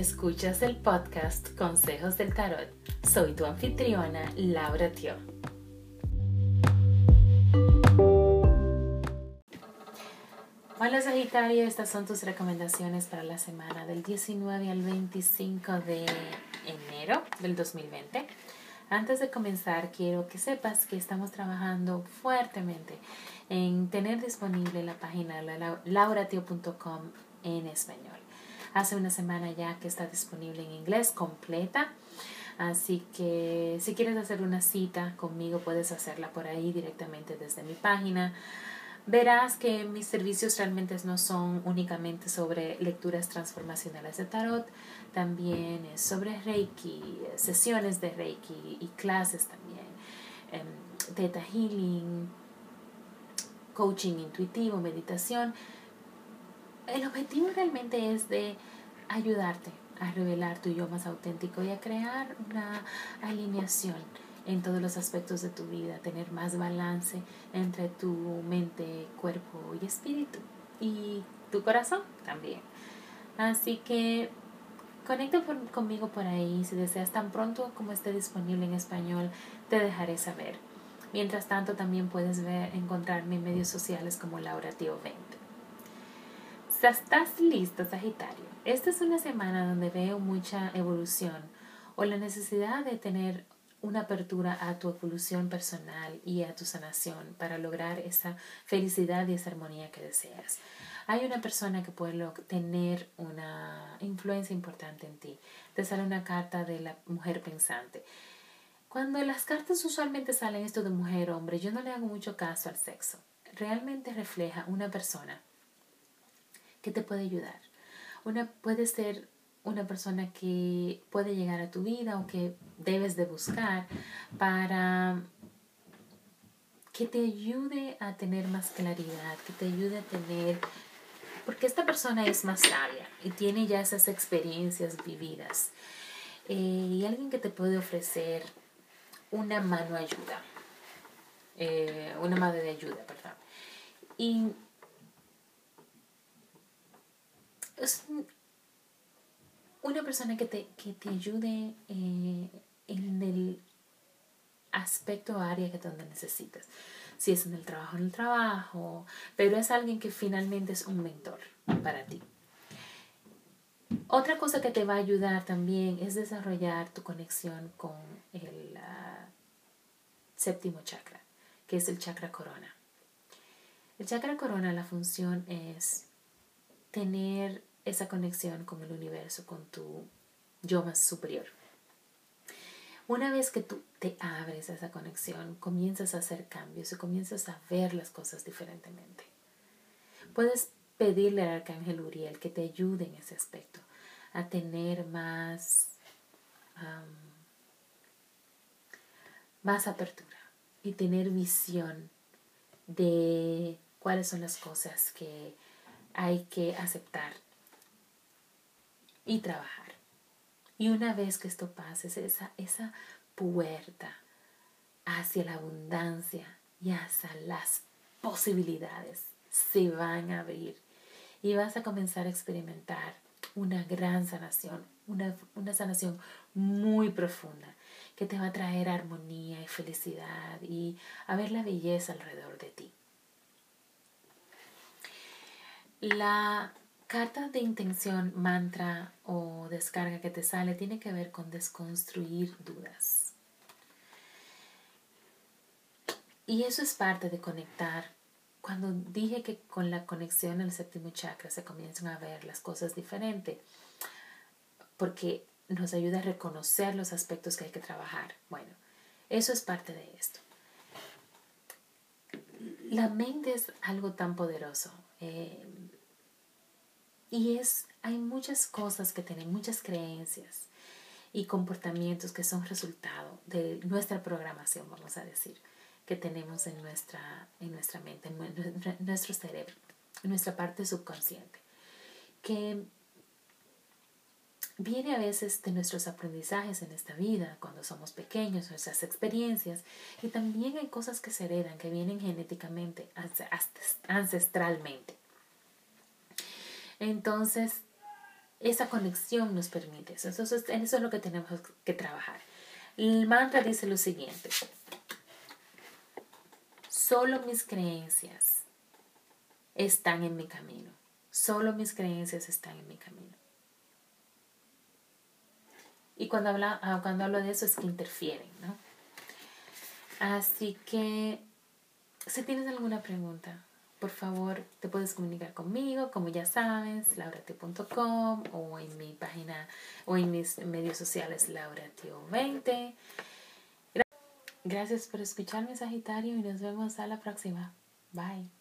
Escuchas el podcast Consejos del Tarot. Soy tu anfitriona, Laura Tio. Hola Sagitario, estas son tus recomendaciones para la semana del 19 al 25 de enero del 2020. Antes de comenzar, quiero que sepas que estamos trabajando fuertemente en tener disponible la página lauratio.com en español. Hace una semana ya que está disponible en inglés completa. Así que si quieres hacer una cita conmigo, puedes hacerla por ahí directamente desde mi página. Verás que mis servicios realmente no son únicamente sobre lecturas transformacionales de tarot, también es sobre Reiki, sesiones de Reiki y clases también, em, Theta Healing, coaching intuitivo, meditación. El objetivo realmente es de ayudarte a revelar tu yo más auténtico y a crear una alineación en todos los aspectos de tu vida, tener más balance entre tu mente, cuerpo y espíritu y tu corazón también. Así que conecta conmigo por ahí si deseas tan pronto como esté disponible en español, te dejaré saber. Mientras tanto, también puedes ver, encontrarme en medios sociales como Laura Tío 20. ¿Estás listo, Sagitario? Esta es una semana donde veo mucha evolución o la necesidad de tener una apertura a tu evolución personal y a tu sanación para lograr esa felicidad y esa armonía que deseas. Hay una persona que puede tener una influencia importante en ti. Te sale una carta de la mujer pensante. Cuando las cartas usualmente salen esto de mujer hombre, yo no le hago mucho caso al sexo. Realmente refleja una persona que te puede ayudar. Una puede ser una persona que puede llegar a tu vida o que debes de buscar para que te ayude a tener más claridad, que te ayude a tener, porque esta persona es más sabia y tiene ya esas experiencias vividas. Eh, y alguien que te puede ofrecer una mano ayuda, eh, una mano de ayuda, perdón. Y es, una persona que te, que te ayude eh, en el aspecto área que donde necesitas. Si es en el trabajo, en el trabajo, pero es alguien que finalmente es un mentor para ti. Otra cosa que te va a ayudar también es desarrollar tu conexión con el ah, séptimo chakra, que es el chakra corona. El chakra corona, la función es tener esa conexión con el universo, con tu yo más superior. Una vez que tú te abres a esa conexión, comienzas a hacer cambios y comienzas a ver las cosas diferentemente. Puedes pedirle al arcángel Uriel que te ayude en ese aspecto, a tener más, más apertura y tener visión de cuáles son las cosas que hay que aceptar y trabajar. Y una vez que esto pase, esa, esa puerta hacia la abundancia y hacia las posibilidades se van a abrir y vas a comenzar a experimentar una gran sanación, una, una sanación muy profunda que te va a traer armonía y felicidad y a ver la belleza alrededor de ti. La carta de intención, mantra o descarga que te sale tiene que ver con desconstruir dudas. Y eso es parte de conectar. Cuando dije que con la conexión al séptimo chakra se comienzan a ver las cosas diferentes, porque nos ayuda a reconocer los aspectos que hay que trabajar. Bueno, eso es parte de esto. La mente es algo tan poderoso. Eh, y es, hay muchas cosas que tienen, muchas creencias y comportamientos que son resultado de nuestra programación, vamos a decir, que tenemos en nuestra, en nuestra mente, en nuestro cerebro, en nuestra parte subconsciente, que viene a veces de nuestros aprendizajes en esta vida, cuando somos pequeños, nuestras experiencias, y también hay cosas que se heredan, que vienen genéticamente, ancestralmente. Entonces, esa conexión nos permite eso. Entonces, en eso es lo que tenemos que trabajar. El mantra dice lo siguiente. Solo mis creencias están en mi camino. Solo mis creencias están en mi camino. Y cuando, habla, ah, cuando hablo de eso es que interfieren, ¿no? Así que, si tienes alguna pregunta, por favor te puedes comunicar conmigo, como ya sabes, laurati.com o en mi página o en mis medios sociales lauratio20. Gracias por escucharme, Sagitario, y nos vemos a la próxima. Bye.